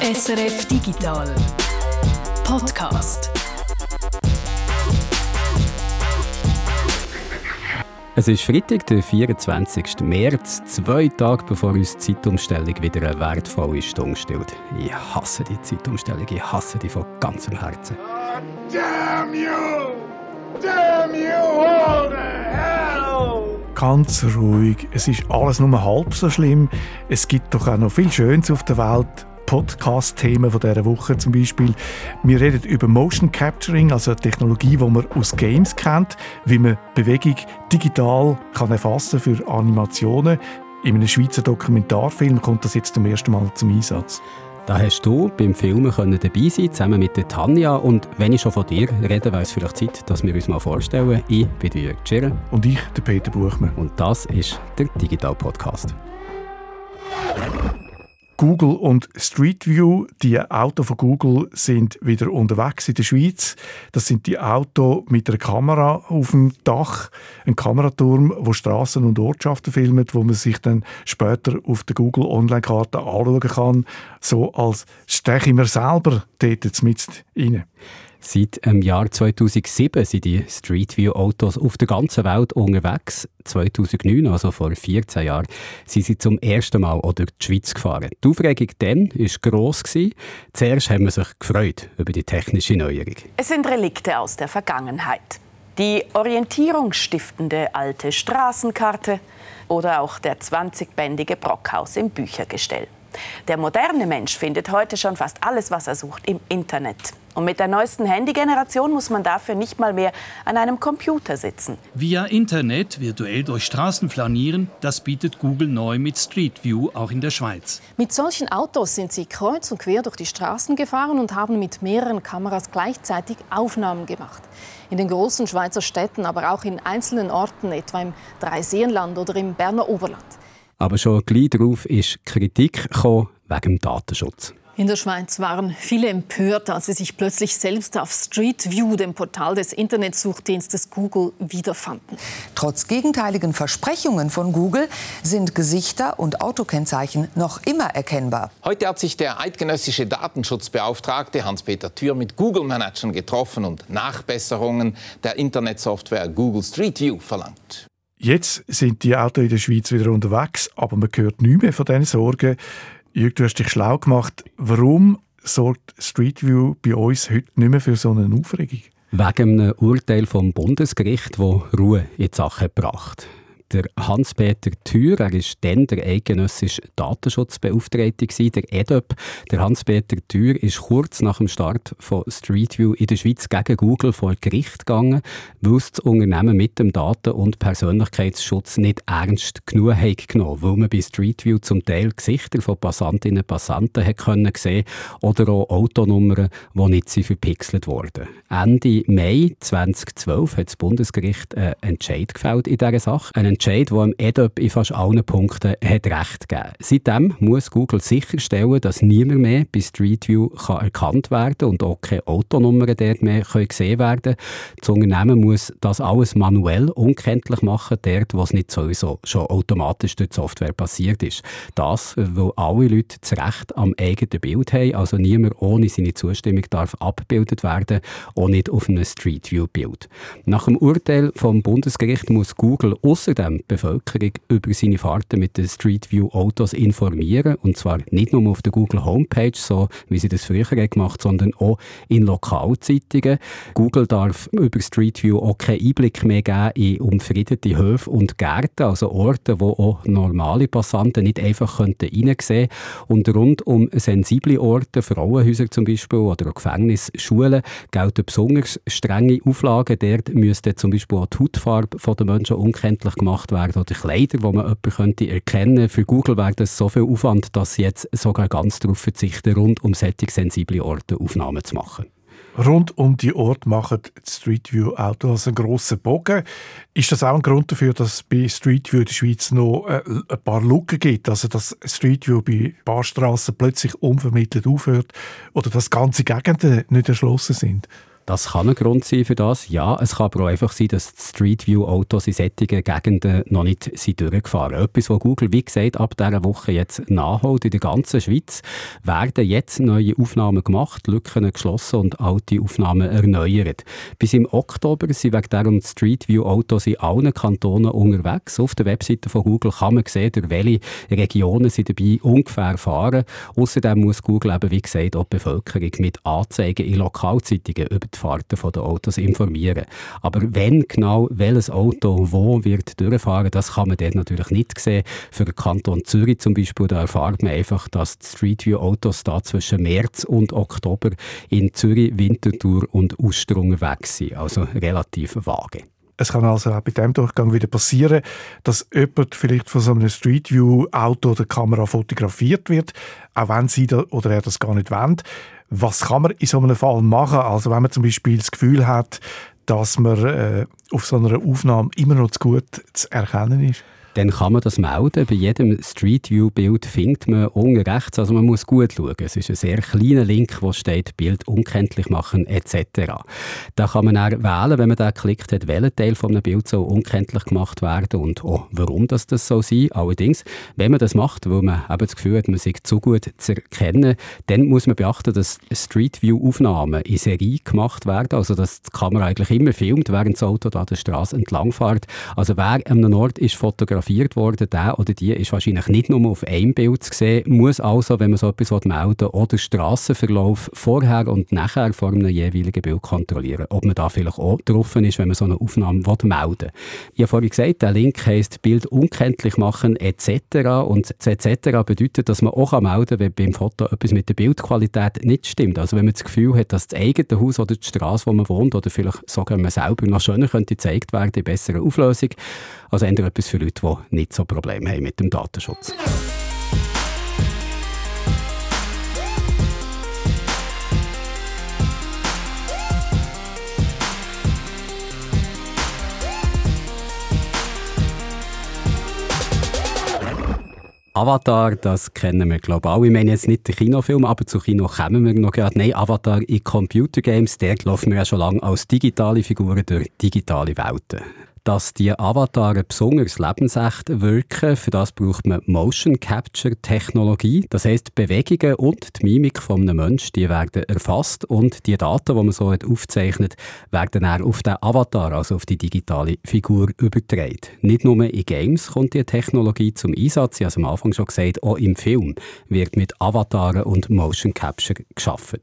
SRF Digital Podcast. Es ist Freitag, der 24. März, zwei Tage bevor uns die Zeitumstellung wieder eine wertvolle Stunde stellt. Ich hasse die Zeitumstellung, ich hasse die von ganzem Herzen. Oh, damn you! Damn you all! Ganz ruhig, es ist alles nur halb so schlimm. Es gibt doch auch noch viel Schönes auf der Welt. Podcast-Themen dieser Woche zum Beispiel. Wir reden über Motion Capturing, also eine Technologie, die man aus Games kennt, wie man Bewegung digital kann erfassen für Animationen. In einem Schweizer Dokumentarfilm kommt das jetzt zum ersten Mal zum Einsatz. Da hast du beim Filmen können dabei sein, zusammen mit der Tanja. Und wenn ich schon von dir rede, wäre es vielleicht Zeit, dass wir uns mal vorstellen. Ich bin Jörg Tschirren. Und ich, der Peter Buchmann. Und das ist der Digital Podcast. Google und Street View, die Autos von Google sind wieder unterwegs in der Schweiz. Das sind die Autos mit einer Kamera auf dem Dach, ein Kameraturm, wo Straßen und Ortschaften filmt, wo man sich dann später auf der Google Online-Karte anschauen kann, so als steche ich mir selber dort mit rein. Seit dem Jahr 2007 sind die Street View Autos auf der ganzen Welt unterwegs. 2009, also vor 14 Jahren, sind sie zum ersten Mal auch durch die Schweiz gefahren. Die Aufregung dann war gross. Zuerst haben wir sich gefreut über die technische Neuerung. Es sind Relikte aus der Vergangenheit. Die orientierungsstiftende alte Straßenkarte oder auch der 20-bändige Brockhaus im Büchergestell. Der moderne Mensch findet heute schon fast alles, was er sucht, im Internet. Und mit der neuesten Handygeneration muss man dafür nicht mal mehr an einem Computer sitzen. Via Internet virtuell durch Straßen flanieren, das bietet Google neu mit Street View auch in der Schweiz. Mit solchen Autos sind sie kreuz und quer durch die Straßen gefahren und haben mit mehreren Kameras gleichzeitig Aufnahmen gemacht. In den großen Schweizer Städten, aber auch in einzelnen Orten, etwa im Dreiseenland oder im Berner Oberland. Aber schon gleich darauf ist Kritik gekommen wegen dem Datenschutz. In der Schweiz waren viele empört, als sie sich plötzlich selbst auf Street View, dem Portal des Internetsuchdienstes Google, wiederfanden. Trotz gegenteiligen Versprechungen von Google sind Gesichter und Autokennzeichen noch immer erkennbar. Heute hat sich der eidgenössische Datenschutzbeauftragte Hans-Peter Thür mit Google-Managern getroffen und Nachbesserungen der Internetsoftware Google Street View verlangt. Jetzt sind die Autos in der Schweiz wieder unterwegs, aber man hört nichts mehr von diesen Sorgen. Jürg, du hast dich schlau gemacht. Warum sorgt Street View bei uns heute nicht mehr für so eine Aufregung? Wegen einem Urteil vom Bundesgericht, das Ruhe in die Sache gebracht der Hans-Peter Thür, er war dann der eidgenössische Datenschutzbeauftragte, der EDOP. Der Hans-Peter Thür ist kurz nach dem Start von Street View in der Schweiz gegen Google vor Gericht gegangen, weil das Unternehmen mit dem Daten- und Persönlichkeitsschutz nicht ernst genug hat genommen, weil man bei Street View zum Teil Gesichter von Passantinnen und Passanten hat können sehen oder auch Autonummern, die nicht verpixelt wurden. Ende Mai 2012 hat das Bundesgericht einen Entscheid gefällt in dieser Sache. Ein Entscheid, der EDOP in fast allen Punkten hat Recht gegeben Seitdem muss Google sicherstellen, dass niemand mehr bei Street View kann erkannt werden und auch keine Autonummern dort mehr können gesehen werden Das Unternehmen muss das alles manuell unkenntlich machen, dort, wo es nicht sowieso schon automatisch durch die Software passiert ist. Das, weil alle Leute das Recht am eigenen Bild haben, also niemand ohne seine Zustimmung darf abgebildet werden, auch nicht auf einem Street View Bild. Nach dem Urteil vom Bundesgericht muss Google außerdem die Bevölkerung über seine Fahrten mit den Street View Autos informieren. Und zwar nicht nur auf der Google Homepage, so wie sie das früher gemacht sondern auch in Lokalzeitungen. Google darf über Street View auch keinen Einblick mehr geben in umfriedete Höfe und Gärten, also Orte, wo auch normale Passanten nicht einfach reinsehen könnten. Und rund um sensible Orte, Frauenhäuser zum Beispiel oder auch Gefängnisse, Schulen, gelten besonders strenge Auflagen. Dort müsste zum Beispiel auch die Hautfarbe der Menschen unkenntlich gemacht gemacht werden oder Kleider, die man jemanden könnte erkennen Für Google wäre das so viel Aufwand, dass sie jetzt sogar ganz darauf verzichten, rund um solche sensible Orte Aufnahmen zu machen. Rund um die Ort machen Street View Autos einen grossen Bogen. Ist das auch ein Grund dafür, dass es bei Street View in der Schweiz noch äh, ein paar Lücken gibt? Also, dass Street View bei Barstraßen plötzlich unvermittelt aufhört oder dass ganze Gegenden nicht erschlossen sind? Das kann ein Grund sein für das. Ja, es kann aber auch einfach sein, dass Street View Autos in solchen Gegenden noch nicht sind durchgefahren. Etwas, was Google, wie gesagt, ab dieser Woche jetzt nachholt. In der ganzen Schweiz werden jetzt neue Aufnahmen gemacht, Lücken geschlossen und alte Aufnahmen erneuert. Bis im Oktober sind wegen darum Street View Autos in allen Kantonen unterwegs. Auf der Webseite von Google kann man sehen, durch welche Regionen sie dabei ungefähr fahren. Außerdem muss Google eben, wie gesagt, auch die Bevölkerung mit Anzeigen in Lokalzeitungen über die Fahrten der Autos informieren. Aber wenn genau welches Auto wo wird durchfahren, das kann man dort natürlich nicht sehen. Für den Kanton Zürich zum Beispiel, da erfahrt man einfach, dass die Street View Autos da zwischen März und Oktober in Zürich, Winterthur und Uster unterwegs sind. Also relativ vage. Es kann also auch bei diesem Durchgang wieder passieren, dass jemand vielleicht von so einem Street View Auto oder Kamera fotografiert wird, auch wenn sie oder er das gar nicht wollen. Was kann man in so einem Fall machen? Also wenn man zum Beispiel das Gefühl hat, dass man äh, auf so einer Aufnahme immer noch zu gut zu erkennen ist? Dann kann man das melden. Bei jedem Street View Bild findet man unten rechts, also man muss gut schauen. Es ist ein sehr kleiner Link, wo steht Bild unkenntlich machen etc. Da kann man dann wählen, wenn man da klickt hat, welcher Teil von einem Bild soll unkenntlich gemacht werden und auch warum das, das so sein. Allerdings, wenn man das macht, weil man eben das Gefühl hat, man sei zu gut zu erkennen, dann muss man beachten, dass Street View Aufnahmen in Serie gemacht werden, also dass die Kamera eigentlich immer filmt, während das Auto da der Straße entlang fährt. Also wer an einem Ort ist fotografiert fotografiert worden, der oder die ist wahrscheinlich nicht nur auf einem Bild zu sehen, muss also, wenn man so etwas melden will, oder Strassenverlauf vorher und nachher vor einem jeweiligen Bild kontrollieren, ob man da vielleicht auch drauf ist, wenn man so eine Aufnahme melden will. Ich habe vorhin gesagt, der Link heisst Bild unkenntlich machen etc. Und etc. bedeutet, dass man auch melden kann, wenn beim Foto etwas mit der Bildqualität nicht stimmt. Also wenn man das Gefühl hat, dass das eigene Haus oder die Straße, wo man wohnt, oder vielleicht sogar man selber noch schöner könnte gezeigt werden in besserer Auflösung. Also ändert etwas für Leute, die nicht so Probleme haben mit dem Datenschutz. Avatar, das kennen wir, glaube ich, alle. Ich meine jetzt nicht den Kinofilm, aber zu Kino kommen wir noch gerade. Nein, Avatar in Computer Games, der laufen wir ja schon lange als digitale Figuren durch digitale Welten dass die Avatare besonders lebensecht wirken. Für das braucht man Motion Capture Technologie. Das heißt, Bewegungen und die Mimik von einem Menschen, die werden erfasst und die Daten, die man so hat aufzeichnet, werden dann auf den Avatar, also auf die digitale Figur übertragen. Nicht nur in Games kommt die Technologie zum Einsatz, ich habe es am Anfang schon gesagt, auch im Film wird mit Avataren und Motion Capture geschaffen.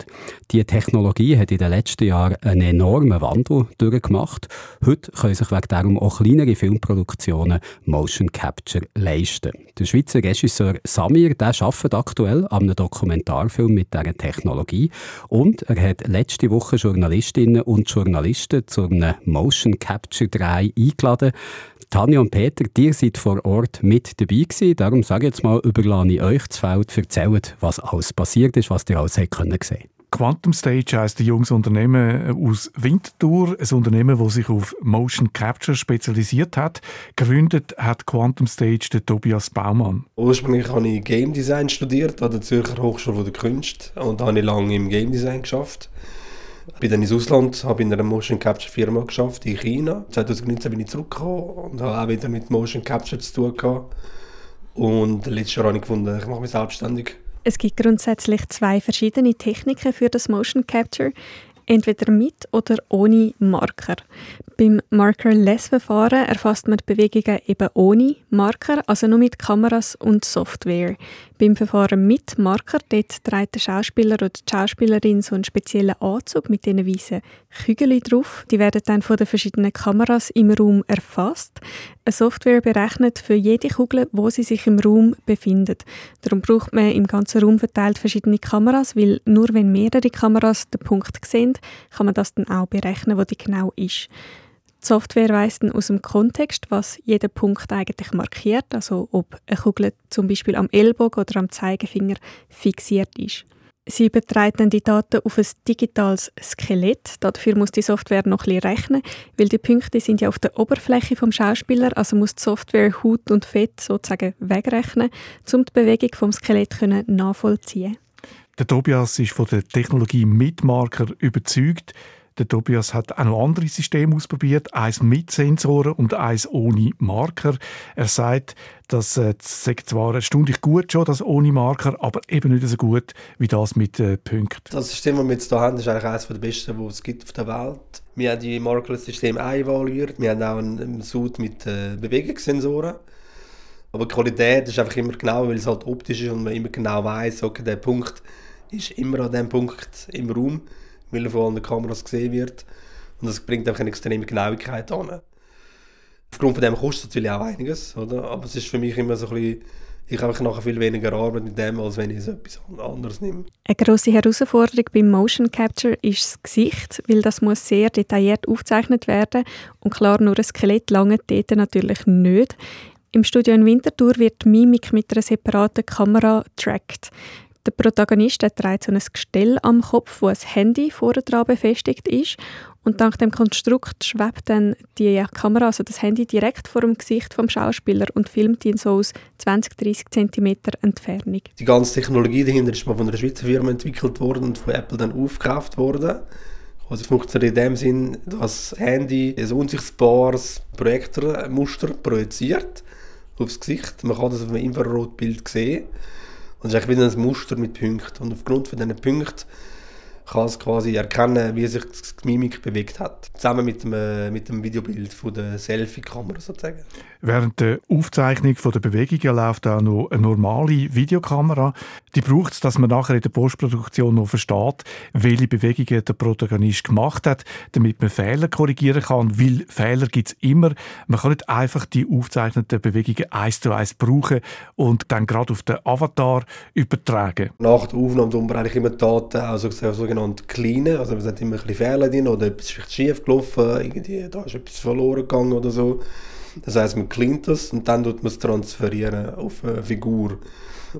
Die Technologie hat in den letzten Jahren einen enormen Wandel durchgemacht. Heute können sich wegen darum auch kleinere Filmproduktionen Motion Capture leisten. Der Schweizer Regisseur Samir der arbeitet aktuell an einem Dokumentarfilm mit dieser Technologie und er hat letzte Woche Journalistinnen und Journalisten zu einem Motion Capture 3 eingeladen. Tanja und Peter, ihr seid vor Ort mit dabei gewesen. Darum sage ich jetzt mal, überlasse ich euch das Feld, erzählt, was alles passiert ist, was ihr alles sehen können sehen. Quantum Stage heisst ein junges Unternehmen aus Winterthur, ein Unternehmen, das sich auf Motion Capture spezialisiert hat. Gegründet hat Quantum Stage der Tobias Baumann. Ursprünglich habe ich Game Design studiert an der Zürcher Hochschule der Künste und habe lange im Game Design geschafft. Bin dann ins Ausland, habe in einer Motion Capture Firma geschafft in China. 2019 bin ich zurückgekommen und habe auch wieder mit Motion Capture zu tun gehabt. Und letztes Jahr habe ich gefunden, ich mache mich selbstständig es gibt grundsätzlich zwei verschiedene Techniken für das Motion Capture, entweder mit oder ohne Marker. Beim Markerless-Verfahren erfasst man die Bewegungen eben ohne Marker, also nur mit Kameras und Software. Beim Verfahren mit Marker dort trägt der Schauspieler oder die Schauspielerin so einen speziellen Anzug mit diesen weißen Kügeln drauf. Die werden dann von den verschiedenen Kameras im Raum erfasst. Eine Software berechnet für jede Kugel, wo sie sich im Raum befindet. Darum braucht man im ganzen Raum verteilt verschiedene Kameras, weil nur wenn mehrere Kameras den Punkt sehen, kann man das dann auch berechnen, wo die genau ist. Die Software weiss dann aus dem Kontext, was jeder Punkt eigentlich markiert, also ob eine Kugel zum Beispiel am Ellbogen oder am Zeigefinger fixiert ist. Sie überträgt dann die Daten auf ein digitales Skelett. Dafür muss die Software noch ein rechnen, weil die Punkte sind ja auf der Oberfläche vom Schauspieler, also muss die Software Haut und Fett sozusagen wegrechnen, um die Bewegung vom Skelett nachvollziehen. Der Tobias ist von der Technologie Mitmarker überzeugt. Der Tobias hat auch noch andere Systeme ausprobiert, eins mit Sensoren und eins ohne Marker. Er sagt, das äh, sagt zwar erstaunlich gut schon, das ohne Marker, aber eben nicht so gut wie das mit äh, Punkten. Das System, das wir jetzt hier haben, ist eigentlich eines der besten, die es gibt auf der Welt. Wir haben die Markerless-Systeme evaluiert. Wir haben auch einen Suit mit äh, Bewegungssensoren. Aber die Qualität ist einfach immer genau, weil es halt optisch ist und man immer genau weiß, okay, der Punkt ist immer an dem Punkt im Raum, weil er von allen Kameras gesehen wird. Und das bringt einfach eine extreme Genauigkeit an. Aufgrund von dem kostet es natürlich auch einiges, oder? aber es ist für mich immer so ein bisschen, ich habe nachher viel weniger Arbeit mit dem, als wenn ich etwas anderes nehme. Eine grosse Herausforderung beim Motion Capture ist das Gesicht, weil das muss sehr detailliert aufgezeichnet werden und klar, nur ein Skelett lange dort natürlich nicht. Im Studio in Winterthur wird Mimik mit einer separaten Kamera tracked. Der Protagonist der trägt so ein Gestell am Kopf, wo ein Handy vorne dran befestigt ist. Und dank dem Konstrukt schwebt dann die Kamera, also das Handy, direkt vor dem Gesicht vom Schauspieler und filmt ihn so aus 20-30 cm Entfernung. Die ganze Technologie dahinter ist mal von einer Schweizer Firma entwickelt worden und von Apple dann aufgekauft worden. Also es funktioniert in dem Sinn, dass das Handy ein unsichtbares Projektormuster projiziert aufs Gesicht. Man kann das auf einem Infrarotbild sehen. Es ist wieder ein Muster mit Punkten. Und aufgrund von diesen Punkten kann es quasi erkennen, wie sich die Mimik bewegt hat. Zusammen mit dem, äh, mit dem Videobild von der Selfie-Kamera sozusagen. Während der Aufzeichnung der Bewegungen läuft auch noch eine normale Videokamera. Die braucht es, dass man nachher in der Postproduktion noch versteht, welche Bewegungen der Protagonist gemacht hat, damit man Fehler korrigieren kann, weil Fehler gibt es immer. Man kann nicht einfach die aufgezeichneten Bewegungen eins zu eins brauchen und dann gerade auf den Avatar übertragen. Nach der Aufnahme tun wir eigentlich immer Daten, also sogenannte cleanen, also es hat immer ein bisschen Fehler drin oder etwas ist schief gelaufen, irgendwie, da ist etwas verloren gegangen oder so. Das heißt, man cleant das und dann tut man es transferieren auf eine Figur.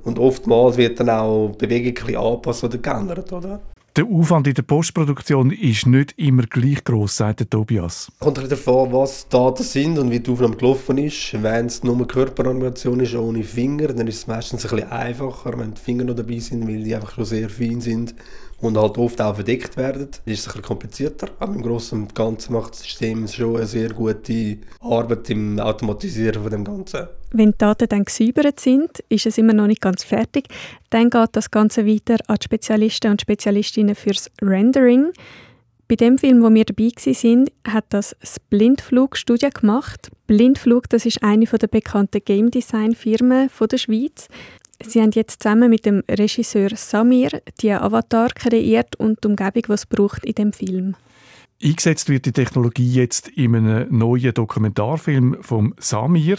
Und oftmals wird dann auch die Bewegung angepasst oder geändert, oder? Der Aufwand in der Postproduktion ist nicht immer gleich groß, sagt der Tobias. Kommt halt davon, was die Daten sind und wie die Aufnahme gelaufen ist. Wenn es nur Körperanimation ist ohne Finger, dann ist es meistens ein bisschen einfacher, wenn die Finger noch dabei sind, weil die einfach schon sehr fein sind und halt oft auch verdeckt werden. Ist es ein bisschen komplizierter. Aber im Großen und Ganzen macht das System schon eine sehr gute Arbeit im Automatisieren von dem Ganzen. Wenn die Daten dann gesäubert sind, ist es immer noch nicht ganz fertig. Dann geht das Ganze weiter an die Spezialisten und Spezialistinnen fürs Rendering. Bei dem Film, wo wir dabei waren, hat das, das Blindflug-Studio gemacht. Blindflug, das ist eine der bekannten Game Design Firmen der Schweiz. Sie haben jetzt zusammen mit dem Regisseur Samir die Avatar kreiert und die Umgebung, die es braucht in dem Film. Eingesetzt wird die Technologie jetzt in einem neuen Dokumentarfilm vom Samir.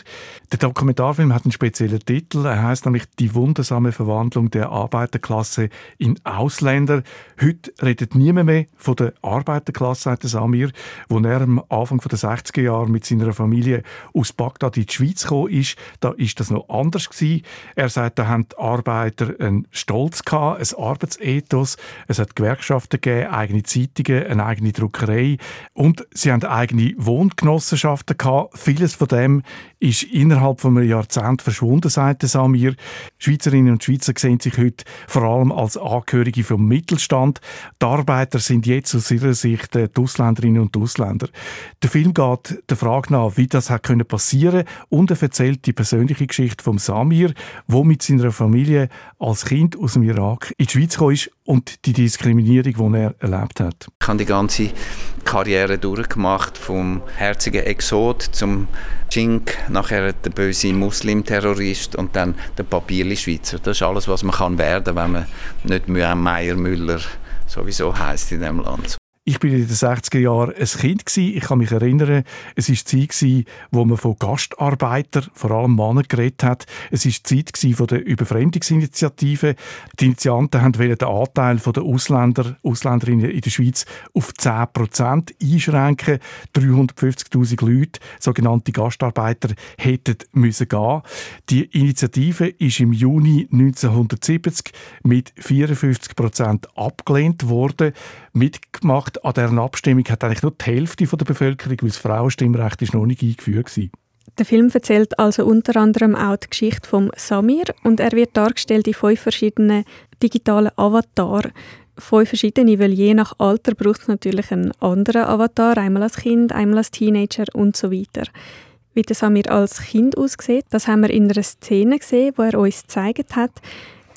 Der Dokumentarfilm hat einen speziellen Titel. Er heißt nämlich Die wundersame Verwandlung der Arbeiterklasse in Ausländer. Heute redet niemand mehr von der Arbeiterklasse, sagt der Samir, wo er am Anfang der 60er Jahre mit seiner Familie aus Bagdad in die Schweiz gekommen ist. Da ist das noch anders gewesen. Er sagt, da haben die Arbeiter einen Stolz gehabt, ein Arbeitsethos. Es hat Gewerkschaften gegeben, eigene Zeitungen, eine eigene Druckerei Bäckerei und sie haben eigene Wohngenossenschaften gehabt. Vieles von dem ist innerhalb von einem Jahrzehnt verschwunden, sagt Samir. Schweizerinnen und Schweizer sehen sich heute vor allem als Angehörige vom Mittelstand. Die Arbeiter sind jetzt aus ihrer Sicht die Ausländerinnen und Ausländer. Der Film geht der Frage nach, wie das passieren und er erzählt die persönliche Geschichte von Samir, wo mit seiner Familie als Kind aus dem Irak in die Schweiz ist und die Diskriminierung, die er erlebt hat. Ich habe die ganze Karriere durchgemacht, vom herzigen Exot zum Jink, nachher der böse Muslim-Terrorist und dann der Papierli-Schweizer. Das ist alles, was man kann werden, wenn man nicht Meier Müller sowieso heißt in dem Land. Ich bin in den 60er Jahren ein Kind gewesen. Ich kann mich erinnern, es war die Zeit, wo man von Gastarbeitern, vor allem Männern, geredet hat. Es war die Zeit von der Überfremdungsinitiative. Die Initianten wollten den Anteil der Ausländer, Ausländerinnen in der Schweiz auf 10 Prozent einschränken. 350.000 Leute, sogenannte Gastarbeiter, hätten müssen gehen. Die Initiative ist im Juni 1970 mit 54 Prozent abgelehnt worden. Mitgemacht an dieser Abstimmung hat eigentlich nur die Hälfte der Bevölkerung, weil das Frauenstimmrecht ist noch nicht eingeführt war. Der Film erzählt also unter anderem auch die Geschichte von Samir und er wird dargestellt in fünf verschiedenen digitalen Avataren. fünf verschiedene, weil je nach Alter braucht es natürlich einen anderen Avatar, einmal als Kind, einmal als Teenager und so weiter. Wie das Samir als Kind aussieht, das haben wir in einer Szene gesehen, wo er uns gezeigt hat.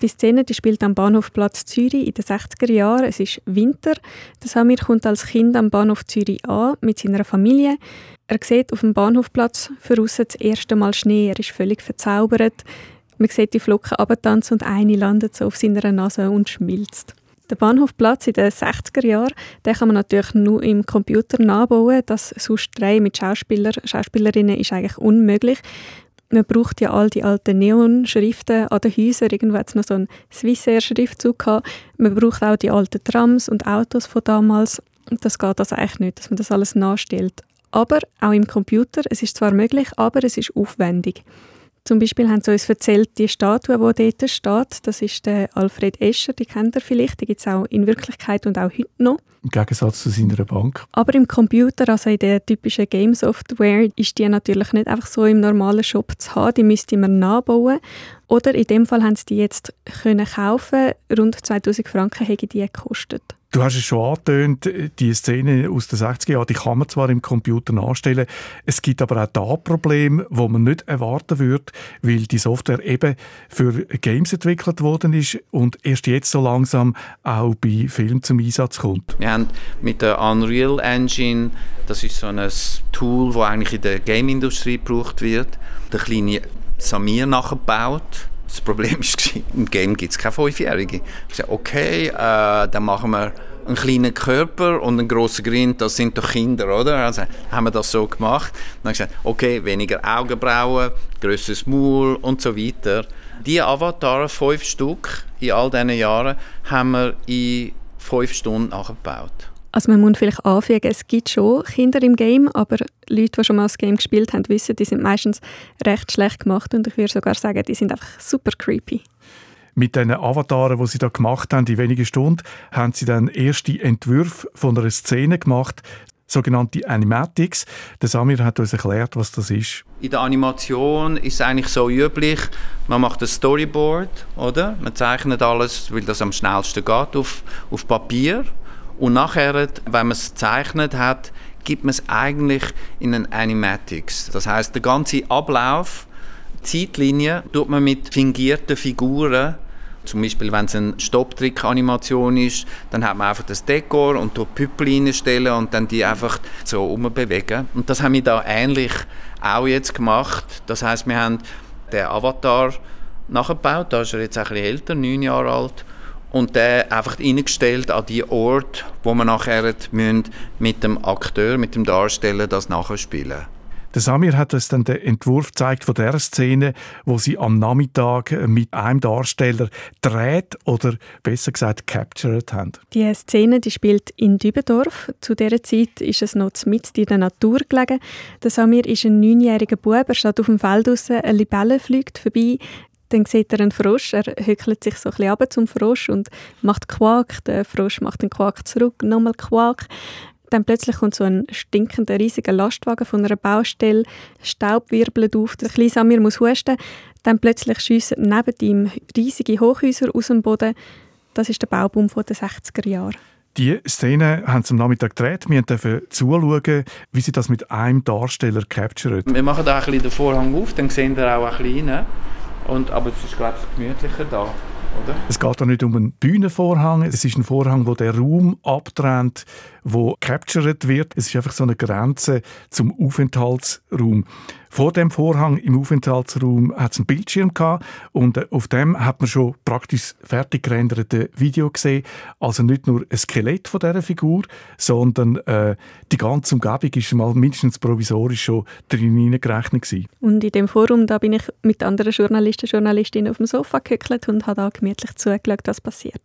Die Szene die spielt am Bahnhof Platz Zürich in den 60er Jahren. Es ist Winter. Der Samir kommt als Kind am Bahnhof Zürich an mit seiner Familie. Er sieht auf dem Bahnhofplatz voraus das erste Mal Schnee. Er ist völlig verzaubert. Man sieht die Flocken abtanzen und eine landet so auf seiner Nase und schmilzt. Der Bahnhofplatz in den 60er Jahren, den kann man natürlich nur im Computer nachbauen. Das sonst drei mit Schauspieler, Schauspielerinnen ist eigentlich unmöglich. Man braucht ja all die alten Neonschriften an den Häusern. Irgendwo hat es noch so einen Swissair-Schriftzug gehabt. Man braucht auch die alten Trams und Autos von damals. Das geht also eigentlich nicht, dass man das alles nachstellt. Aber auch im Computer, es ist zwar möglich, aber es ist aufwendig. Zum Beispiel haben sie uns erzählt, die Statue, die dort steht, das ist der Alfred Escher, die kennt ihr vielleicht, die gibt es auch in Wirklichkeit und auch heute noch. Im Gegensatz zu seiner Bank. Aber im Computer, also in der typischen Game-Software, ist die natürlich nicht einfach so im normalen Shop zu haben, die müsste man nachbauen. Oder in dem Fall haben sie die jetzt können kaufen, rund 2000 Franken hätte die gekostet. Du hast es schon angetönt, die Szene aus den 60er Jahren, die kann man zwar im Computer nachstellen, es gibt aber auch da Probleme, wo man nicht erwarten würde, weil die Software eben für Games entwickelt worden ist und erst jetzt so langsam auch bei Filmen zum Einsatz kommt. Wir haben mit der Unreal Engine, das ist so ein Tool, das eigentlich in der Game-Industrie gebraucht wird, der kleine Samir nachgebaut das Problem war, im Game gibt es keine Fünfjährige. Ich sagte, okay, äh, dann machen wir einen kleinen Körper und einen grossen Grind, das sind doch Kinder, oder? Also haben wir das so gemacht. Dann habe ich gesagt, okay, weniger Augenbrauen, grösseres Maul und so weiter. Diese Avatare, fünf Stück in all diesen Jahren, haben wir in fünf Stunden nachgebaut. Also man muss vielleicht anfügen, es gibt schon Kinder im Game, aber Leute, die schon mal das Game gespielt haben, wissen, die sind meistens recht schlecht gemacht und ich würde sogar sagen, die sind einfach super creepy. Mit diesen Avataren, die sie da gemacht haben, in wenigen Stunden, haben sie dann erste Entwürfe von einer Szene gemacht, sogenannte Animatics. Der Samir hat uns erklärt, was das ist. In der Animation ist es eigentlich so üblich, man macht ein Storyboard, oder? Man zeichnet alles, weil das am schnellsten geht, auf, auf Papier. Und nachher, wenn man es gezeichnet hat, gibt man es eigentlich in einen Animatics. Das heißt, der ganze Ablauf, Zeitlinie, tut man mit fingierten Figuren zum Beispiel, wenn es eine Stopptrick-Animation ist, dann hat man einfach das Dekor und dort Püppel stellen und dann die einfach so umbewegen. Und das haben wir da ähnlich auch jetzt gemacht. Das heißt, wir haben den Avatar nachgebaut, da ist er jetzt ein bisschen älter, neun Jahre alt, und der einfach eingestellt an die Ort, wo man nachher mit dem Akteur, mit dem Darsteller das nachspielen. Der Samir hat uns dann den Entwurf gezeigt von der Szene, wo sie am Nachmittag mit einem Darsteller dreht oder besser gesagt captured haben. Die Szene die spielt in Dübendorf. Zu dieser Zeit ist es noch mitten in der Natur gelegen. Der Samir ist ein neunjähriger Bub. Er steht auf dem Feld raus, eine Libelle fliegt vorbei. Dann sieht er einen Frosch, er hückelt sich so ein bisschen zum Frosch und macht Quak. Der Frosch macht den Quak zurück, nochmal Quak. Dann plötzlich kommt so ein stinkender, riesiger Lastwagen von einer Baustelle, Staub wirbelt auf, der kleine Samir muss husten. Dann plötzlich schiessen neben ihm riesige Hochhäuser aus dem Boden. Das ist der Baubum der 60er Jahre. Die Szene haben sie am Nachmittag gedreht. Wir durften zuschauen, wie sie das mit einem Darsteller capturen. Wir machen da ein bisschen den Vorhang auf, dann sehen wir auch ein bisschen rein. Und, aber es ist, glaube ich, gemütlicher da. Oder? Es geht da nicht um einen Bühnenvorhang, es ist ein Vorhang, wo der Raum abtrennt, wo captured wird. Es ist einfach so eine Grenze zum Aufenthaltsraum. Vor dem Vorhang im Aufenthaltsraum hat es einen Bildschirm gehabt und äh, auf dem hat man schon praktisch fertig gerenderte Video gesehen. Also nicht nur ein Skelett von dieser Figur, sondern äh, die ganze Umgebung ist mal mindestens provisorisch schon drin gewesen. Und in dem Forum da bin ich mit anderen Journalisten Journalistinnen auf dem Sofa gehückelt und habe da gemütlich zugeschaut, was passiert.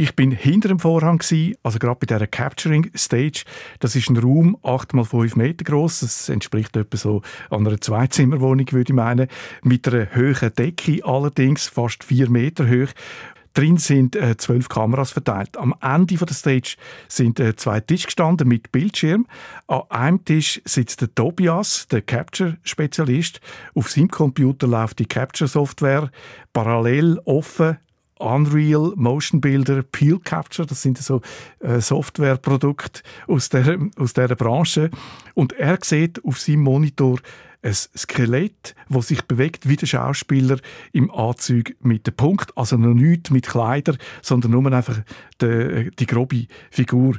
Ich bin hinter dem Vorhang gewesen, also gerade bei dieser Capturing Stage. Das ist ein Raum 8 mal 5 Meter groß. Das entspricht etwa so einer Zweizimmerwohnung, würde ich meinen, mit einer hohen Decke, allerdings fast 4 Meter hoch. Drin sind äh, zwölf Kameras verteilt. Am Ende von der Stage sind äh, zwei Tische gestanden mit Bildschirm. An einem Tisch sitzt der Tobias, der Capture-Spezialist. Auf seinem Computer läuft die Capture-Software parallel offen Unreal Motion Builder, Peel Capture, das sind so äh, Softwareprodukte aus der, aus dieser Branche. Und er sieht auf seinem Monitor ein Skelett, das sich bewegt wie der Schauspieler im Anzug mit dem Punkt. Also noch nichts mit Kleider, sondern nur einfach die, die grobe Figur.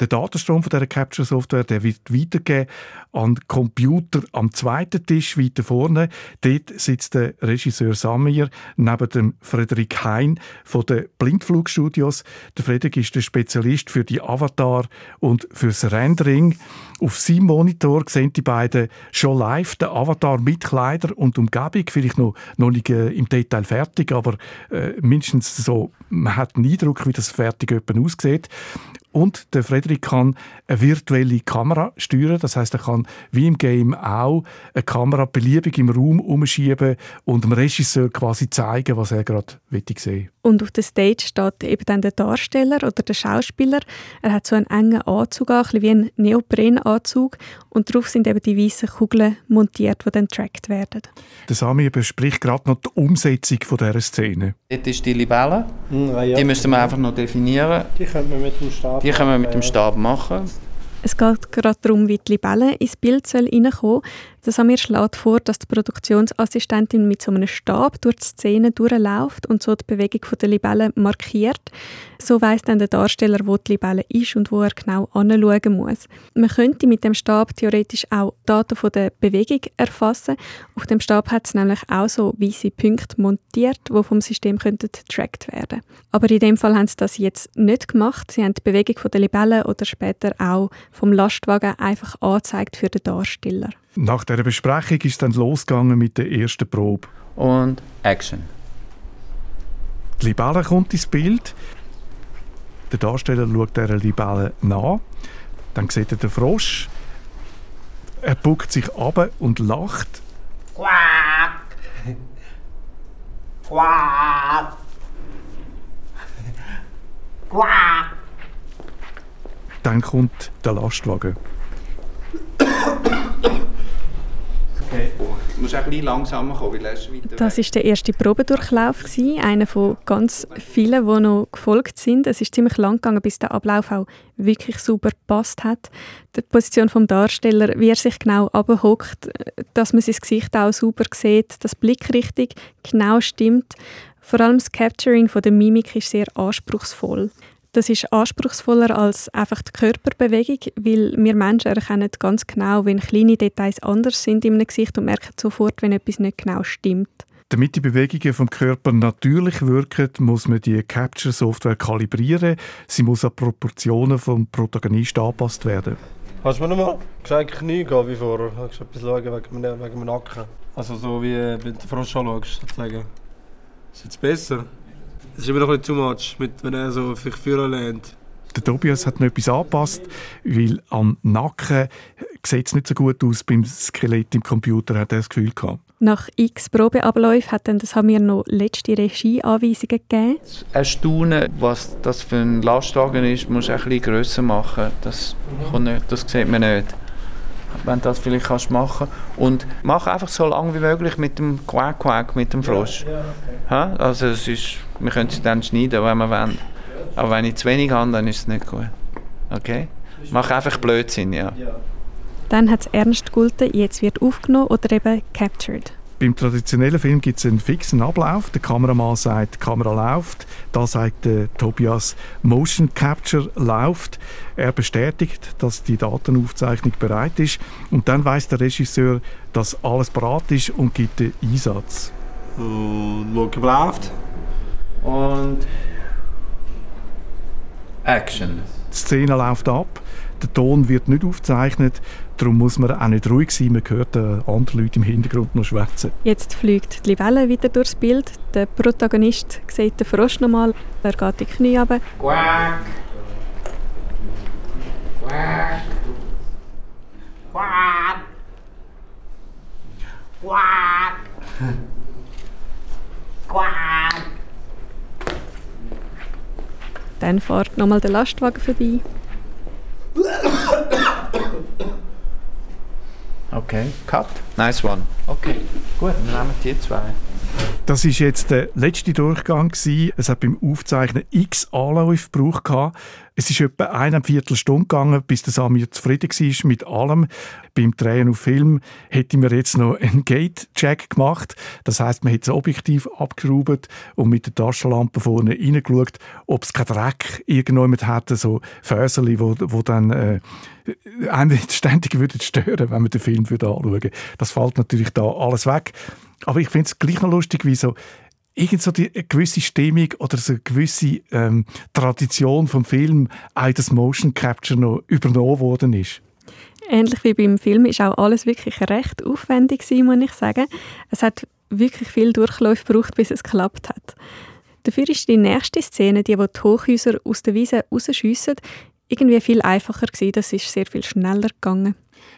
Der Datenstrom von dieser Capture-Software der wird weitergegeben an den Computer am zweiten Tisch weiter vorne. Dort sitzt der Regisseur Samir neben dem Frederik Hein von den Blindflugstudios. Der Frederik ist der Spezialist für die Avatar und fürs Rendering. Auf seinem Monitor sehen die beiden schon live den Avatar mit Kleider und Umgebung. Vielleicht noch, noch nicht äh, im Detail fertig, aber äh, mindestens so, man hat einen Eindruck, wie das fertig aussieht. Und der Frederik kann eine virtuelle Kamera steuern. Das heißt, er kann wie im Game auch eine Kamera beliebig im Raum umschieben und dem Regisseur quasi zeigen, was er gerade sehen Und auf der Stage steht eben dann der Darsteller oder der Schauspieler. Er hat so einen engen Anzug an, ein wie ein Neoprenanzug. Und darauf sind eben die weißen Kugeln montiert, die dann tracked werden. Der Sami bespricht gerade noch die Umsetzung von dieser Szene. Dort ist die Libelle. Mm, ja. Die müsste man einfach noch definieren. Die können wir mit dem Stab Die können wir mit dem Stab machen. Es geht gerade darum, wie die Libelle ins Bild reinkommen soll. Der Samir schlägt vor, dass die Produktionsassistentin mit so einem Stab durch die Szene durchläuft und so die Bewegung der Libelle markiert. So weiß dann der Darsteller, wo die Libelle ist und wo er genau anschauen muss. Man könnte mit dem Stab theoretisch auch Daten von der Bewegung erfassen. Auf dem Stab hat es nämlich auch so weiße Punkte montiert, die vom System getrackt werden Aber in dem Fall haben sie das jetzt nicht gemacht. Sie haben die Bewegung der Libelle oder später auch vom Lastwagen einfach angezeigt für den Darsteller. Nach der Besprechung ist es dann losgegangen mit der ersten Probe. Und Action. Die Libelle kommt ins Bild. Der Darsteller schaut dieser Libelle nach. Dann sieht er den Frosch. Er buckt sich ab und lacht. Quack! Quack! Quack! Dann kommt der Lastwagen. Okay. Du musst ein bisschen langsamer kommen, weil er ist Das war der erste Probedurchlauf, einer von ganz vielen, die noch gefolgt sind. Es ist ziemlich lang gegangen, bis der Ablauf auch wirklich super gepasst hat. Die Position des Darstellers, wie er sich genau abhockt, dass man sein Gesicht auch super sieht, dass die Blickrichtung genau stimmt. Vor allem das Capturing von der Mimik ist sehr anspruchsvoll. Das ist anspruchsvoller als einfach die Körperbewegung, weil wir Menschen erkennen ganz genau, wenn kleine Details anders sind in einem Gesicht und merken sofort, wenn etwas nicht genau stimmt. Damit die Bewegungen vom Körper natürlich wirken, muss man die Capture-Software kalibrieren. Sie muss an die Proportionen vom Protagonisten angepasst werden. Kannst du mir nochmal gescheit Knie gehen wie vorher? Kannst du etwas schauen wegen, dem- wegen dem Nacken? Also so wie wenn du den Frosch anschaust, sozusagen. Ist jetzt besser? Das ist immer noch ein bisschen too much, mit, wenn er so sich führen lernt. Der Tobias hat noch etwas angepasst, weil am Nacken sieht es nicht so gut aus beim Skelett im Computer, hat er das Gefühl gehabt. Nach x Probeabläufen hat dann das haben wir noch letzte Regieanweisungen gegeben. Erstaunen, was das für ein Lastwagen ist, musst du ein bisschen grösser machen. Das, kommt nicht, das sieht man nicht. Wenn du das vielleicht kannst machen Und mach einfach so lange wie möglich mit dem Quack Quack, mit dem Frosch. Ha? Also es ist, wir können es dann schneiden, wenn wir wollen. Aber wenn ich zu wenig habe, dann ist es nicht gut. Okay? Mach einfach Blödsinn, ja. Dann hat es ernst gegolten, jetzt wird aufgenommen oder eben captured. Beim traditionellen Film gibt es einen fixen Ablauf. Der Kameramann sagt, die Kamera läuft. Da sagt der Tobias, Motion Capture läuft. Er bestätigt, dass die Datenaufzeichnung bereit ist. Und dann weiß der Regisseur, dass alles bereit ist und gibt den Einsatz. Und Mucke läuft. Und Action. Die Szene läuft ab. Der Ton wird nicht aufgezeichnet. Darum muss man auch nicht ruhig sein. Man hört äh, andere Leute im Hintergrund noch schwätzen. Jetzt fliegt die Libelle wieder durchs Bild. Der Protagonist sieht den Frosch nochmal. Er geht die Knie runter. Quack! Quack! Quack! Quack! Quack! Dann fährt nochmal der Lastwagen vorbei. Okay, cut. Nice one. Okay, gut, dann nehmen wir die zwei. Das ist jetzt der letzte Durchgang gewesen. Es hat beim Aufzeichnen x Anläufe gebraucht. Es ist etwa eineinviertel Stunde gegangen, bis der Samir zufrieden war mit allem. Beim Drehen auf Film hätten wir jetzt noch einen Gate-Check gemacht. Das heißt, man hat das Objektiv abgeschraubt und mit der Taschenlampe vorne reingeschaut, ob es keinen Dreck irgendjemand hatte, so Föseli, wo, wo dann äh, einen ständig würden stören, wenn man den Film anschauen würde. Das fällt natürlich da alles weg. Aber ich finde es gleich noch lustig, wie so irgend so die, eine gewisse Stimmung oder so eine gewisse ähm, Tradition vom Film auch das Motion Capture noch übernommen worden ist. Ähnlich wie beim Film ist auch alles wirklich recht aufwendig gewesen, muss ich sagen. Es hat wirklich viel Durchlauf gebraucht, bis es geklappt hat. Dafür ist die nächste Szene, die, wo die Hochhäuser aus der Wiese rausschiessen, irgendwie viel einfacher gewesen. Das ist sehr viel schneller gegangen.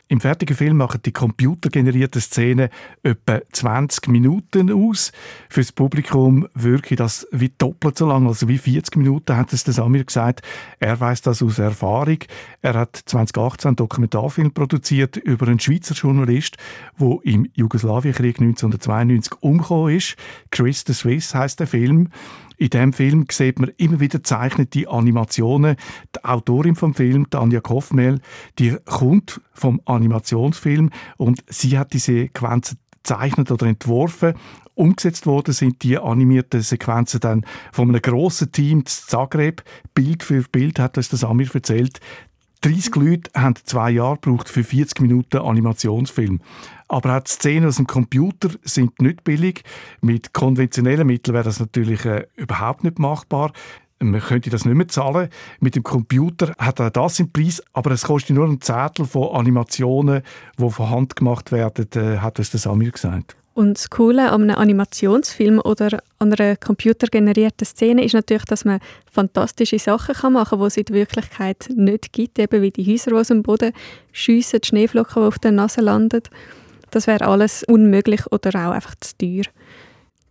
Im fertigen Film machen die computergenerierten Szenen etwa 20 Minuten aus. Für das Publikum wirke das wie doppelt so lang, also wie 40 Minuten, hat es Samir gesagt. Er weiß das aus Erfahrung. Er hat 2018 einen Dokumentarfilm produziert über einen Schweizer Journalist, der im Jugoslawienkrieg 1992 umgekommen ist. Chris the Swiss heißt der Film. In diesem Film sieht man immer wieder zeichnete Animationen. Die Autorin vom Film, Tanja Koffmel, die kommt vom Animationsfilm und sie hat diese Sequenzen gezeichnet oder entworfen. Umgesetzt worden sind die animierten Sequenzen dann von einem grossen Team in Zagreb. Bild für Bild hat uns das Amir erzählt. 30 Leute haben zwei Jahre gebraucht für 40 Minuten Animationsfilm. Aber auch die Szenen aus dem Computer sind nicht billig. Mit konventionellen Mitteln wäre das natürlich äh, überhaupt nicht machbar. Man könnte das nicht mehr zahlen. Mit dem Computer hat er das im Preis, aber es kostet nur ein Zettel von Animationen, die von Hand gemacht werden, äh, hat uns der Samir gesagt. Und das Coole an einem Animationsfilm oder an einer computergenerierten Szene ist natürlich, dass man fantastische Sachen machen kann, die es in der Wirklichkeit nicht gibt, eben wie die Häuser, die aus dem Boden schiessen, die Schneeflocken, die auf der Nase landen. Das wäre alles unmöglich oder auch einfach zu teuer.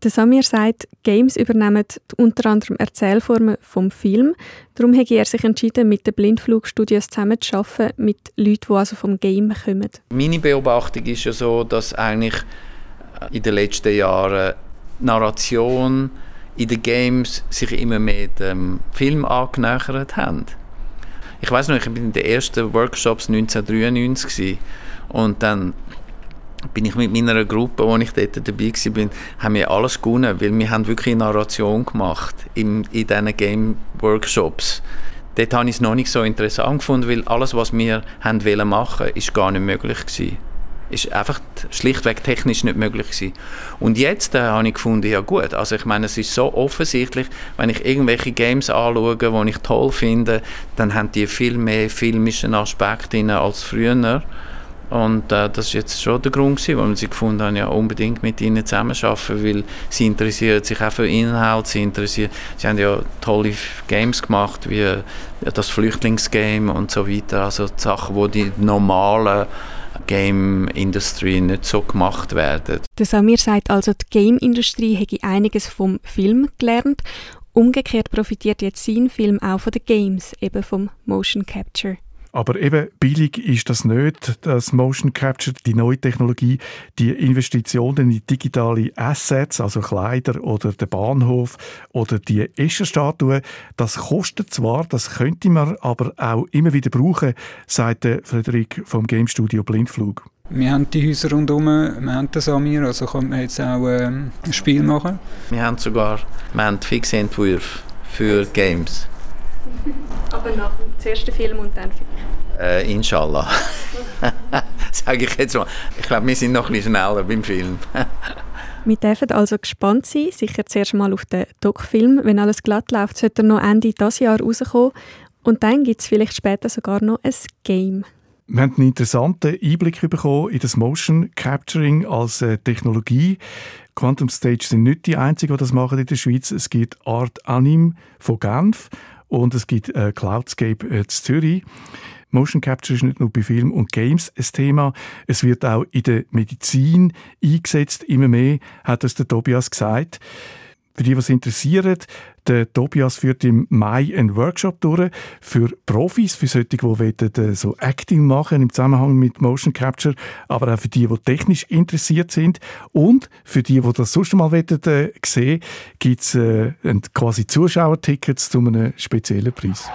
Der Samir sagt, Games übernehmen unter anderem Erzählformen vom Film. Darum hat er sich entschieden, mit den Blindflugstudios zusammenzuarbeiten, mit Leuten, die also vom Game kommen. Meine Beobachtung ist ja so, dass eigentlich in den letzten Jahren Narration in den Games sich immer mehr dem Film angenähert haben. Ich weiß noch, ich bin in den ersten Workshops 1993 und dann bin ich mit meiner Gruppe, wo ich dort dabei war, haben wir alles gewonnen, weil wir haben wirklich Narration gemacht in, in diesen Game-Workshops. Dort habe ich es noch nicht so interessant gefunden, weil alles, was wir haben wollen machen, ist gar nicht möglich gewesen. Ist einfach schlichtweg technisch nicht möglich gewesen. Und jetzt äh, habe ich gefunden, ja gut, also ich meine, es ist so offensichtlich, wenn ich irgendwelche Games anschaue, die ich toll finde, dann haben die viel mehr filmischen Aspekte als früher. Und äh, das ist jetzt schon der Grund warum sie gefunden haben, ja unbedingt mit ihnen zusammenarbeiten, weil sie interessieren sich auch für Inhalt, sie interessieren, sie haben ja tolle Games gemacht, wie das Flüchtlingsgame und so weiter, also Sachen, wo die normalen Game-Industrie nicht so gemacht werden. Der Samir sagt also, die Game-Industrie hätte einiges vom Film gelernt. Umgekehrt profitiert jetzt sein Film auch von den Games, eben vom Motion Capture. Aber eben billig ist das nicht, das Motion Capture, die neue Technologie, die Investitionen in digitale Assets, also Kleider oder der Bahnhof oder die Escherstatue, das kostet zwar, das könnte man aber auch immer wieder brauchen, sagt Frederik vom Game Studio Blindflug. Wir haben die Häuser rundherum, wir haben das Amir, also kann man jetzt auch ähm, ein Spiel machen. Wir haben sogar wir haben fixe Entwürfe für Games. Aber nach dem ersten Film und dann äh, inshallah. Sage ich jetzt mal. Ich glaube, wir sind noch ein bisschen schneller beim Film. wir dürfen also gespannt sein, sicher zuerst mal auf den Doc-Film. Wenn alles glatt läuft, sollte er noch Ende dieses Jahr rauskommen. Und dann gibt es vielleicht später sogar noch ein Game. Wir haben einen interessanten Einblick bekommen in das Motion Capturing als äh, Technologie. Quantum Stage sind nicht die einzigen, die das machen in der Schweiz. Es gibt Art Anim von Genf und es gibt äh, Cloudscape äh, Zürich. Motion Capture ist nicht nur bei Film und Games ein Thema, es wird auch in der Medizin eingesetzt, immer mehr, hat es der Tobias gesagt. Für die, was interessiert, der Tobias führt im Mai einen Workshop durch für Profis, für solche, die wollen, so Acting machen im Zusammenhang mit Motion Capture, aber auch für die, die technisch interessiert sind. Und für die, die das sonst mal wollen, äh, gibt es äh, quasi Zuschauertickets zu einem speziellen Preis.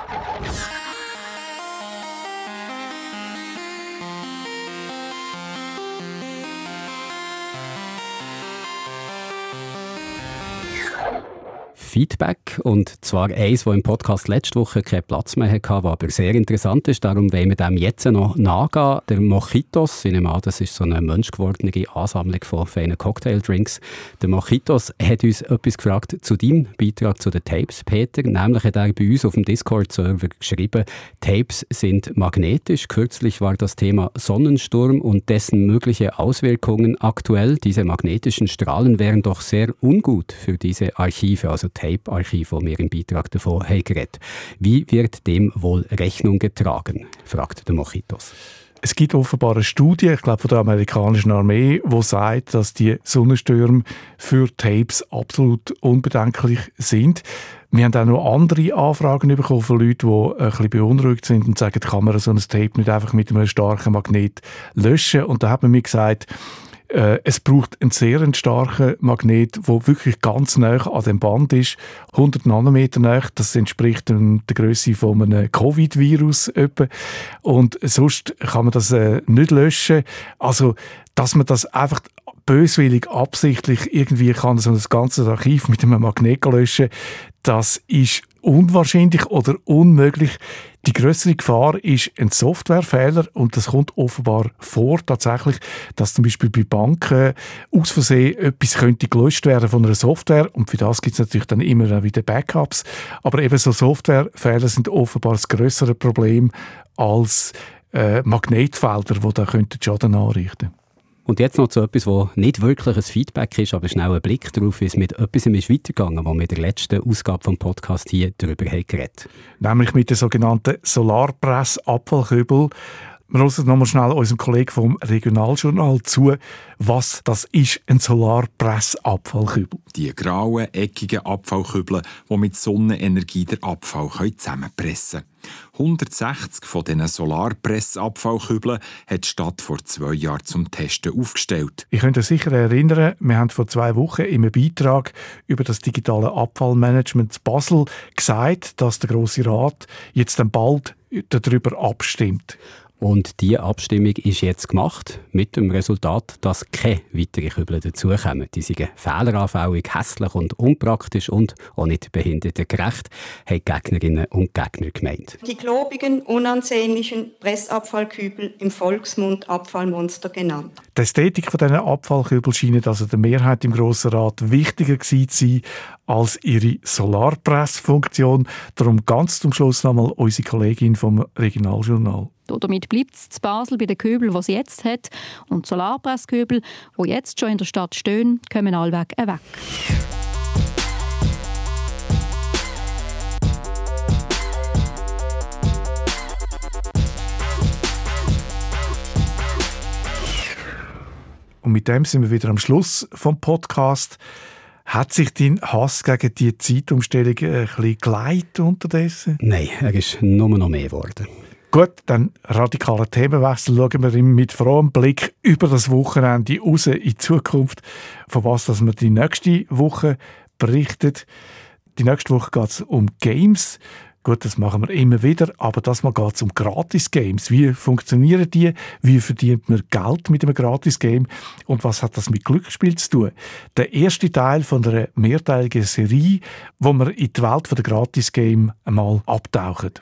Feedback und zwar eins, das im Podcast letzte Woche keinen Platz mehr hatte, was aber sehr interessant ist. Darum wollen wir dem jetzt noch nachgehen. Der Mojitos, ich nehme an, das ist so eine menschgewordene Ansammlung von feinen Cocktaildrinks. Der Mojitos hat uns etwas gefragt zu deinem Beitrag zu den Tapes, Peter. Nämlich hat er bei uns auf dem Discord-Server geschrieben, Tapes sind magnetisch. Kürzlich war das Thema Sonnensturm und dessen mögliche Auswirkungen aktuell. Diese magnetischen Strahlen wären doch sehr ungut für diese Archive, also Tape-Archiv, das wir im Beitrag davon haben. Wie wird dem wohl Rechnung getragen? fragt der Mojitos. Es gibt offenbar eine Studie, ich glaube von der amerikanischen Armee, die sagt, dass die Sonnenstürme für Tapes absolut unbedenklich sind. Wir haben auch noch andere Anfragen bekommen von Leuten, die ein bisschen beunruhigt sind und sagen, kann man so ein Tape nicht einfach mit einem starken Magnet löschen? Und da hat man mir gesagt, äh, es braucht einen sehr starken Magnet, der wirklich ganz nah an dem Band ist, 100 Nanometer nah. Das entspricht der Größe von einem Covid-Virus Und sonst kann man das äh, nicht löschen. Also, dass man das einfach böswillig, absichtlich irgendwie kann so ein ganzes Archiv mit einem Magnet löschen, das ist unwahrscheinlich oder unmöglich. Die größere Gefahr ist ein Softwarefehler und das kommt offenbar vor tatsächlich, dass zum Beispiel bei Banken aus Versehen etwas könnte gelöscht werden von einer Software und für das gibt es natürlich dann immer wieder Backups. Aber eben so Softwarefehler sind offenbar das größere Problem als äh, Magnetfelder, die da Schaden anrichten könnten. Und jetzt noch zu etwas, was nicht wirklich ein Feedback ist, aber schnell ein Blick darauf, es mit etwas ist weitergegangen, wo wir in der letzten Ausgabe vom Podcast hier darüber haben geredet Nämlich mit dem sogenannten Solarpress-Abfallkübel. Wir hören nochmal schnell unserem Kollegen vom Regionaljournal zu, was das ist, ein Solarpressabfallkübel. Die grauen, eckigen Abfallkübel, die mit Sonnenenergie den Abfall zusammenpressen können. 160 von diesen Solarpressabfallkübeln hat die Stadt vor zwei Jahren zum Testen aufgestellt. Ich könnte sicher erinnern, wir haben vor zwei Wochen in einem Beitrag über das digitale Abfallmanagement Basel gesagt, dass der Grosse Rat jetzt dann bald darüber abstimmt. Und diese Abstimmung ist jetzt gemacht, mit dem Resultat, dass keine weiteren Kübel dazukommen. Die sind fehleranfällig, hässlich und unpraktisch und auch nicht behindertengerecht, haben Gegnerinnen und Gegner gemeint. Die globigen, unansehnlichen Pressabfallkübel, im Volksmund Abfallmonster genannt. Die Ästhetik dieser Abfallkübel scheint also der Mehrheit im Grossen Rat wichtiger gewesen zu sein als ihre Solarpressfunktion. Darum ganz zum Schluss nochmal unsere Kollegin vom Regionaljournal. Damit bleibt es zu Basel bei den Köbeln, die sie jetzt hat. Und die Solarpresskübel, die jetzt schon in der Stadt stehen, kommen allweg weg. Und mit dem sind wir wieder am Schluss vom Podcast. Hat sich dein Hass gegen die Zeitumstellung ein bisschen geleitet unterdessen? Nein, er ist nur noch mehr geworden. Gut, dann radikaler Themenwechsel. Schauen wir mit frohem Blick über das Wochenende raus in die Zukunft, von was dass wir die nächste Woche berichtet. Die nächste Woche geht es um Games. Gut, das machen wir immer wieder, aber das Mal geht es um Gratis-Games. Wie funktionieren die? Wie verdient man Geld mit einem Gratis-Game? Und was hat das mit Glücksspiel zu tun? Der erste Teil von einer mehrteiligen Serie, wo wir in die Welt der Gratis-Game einmal abtauchen.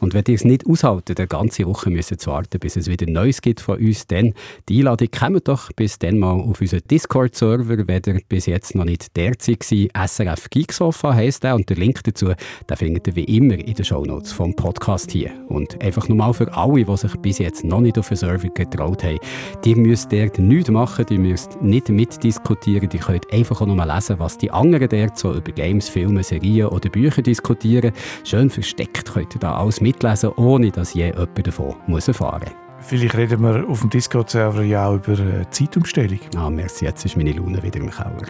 Und wenn ihr es nicht aushaltet, eine ganze Woche müssen zu warten, bis es wieder Neues gibt von uns, dann die Einladung kommt doch bis dann mal auf unseren Discord-Server, wenn ihr bis jetzt noch nicht derzeit war. SRF Geeksofa heisst der und der Link dazu, den findet ihr wie immer in den Shownotes vom Podcast hier. Und einfach nochmal für alle, die sich bis jetzt noch nicht auf den Server getraut haben, die müsst dort nichts machen, die müsst nicht mitdiskutieren, die könnt einfach auch noch mal lesen, was die anderen dort so über Games, Filme, Serien oder Bücher diskutieren. Schön versteckt könnt ihr da alles mit mitlesen, ohne dass je jemand davon muss erfahren muss. Vielleicht reden wir auf dem Discord-Server ja auch über äh, Zeitumstellung. Ah, merci, jetzt ist meine Laune wieder im Keller.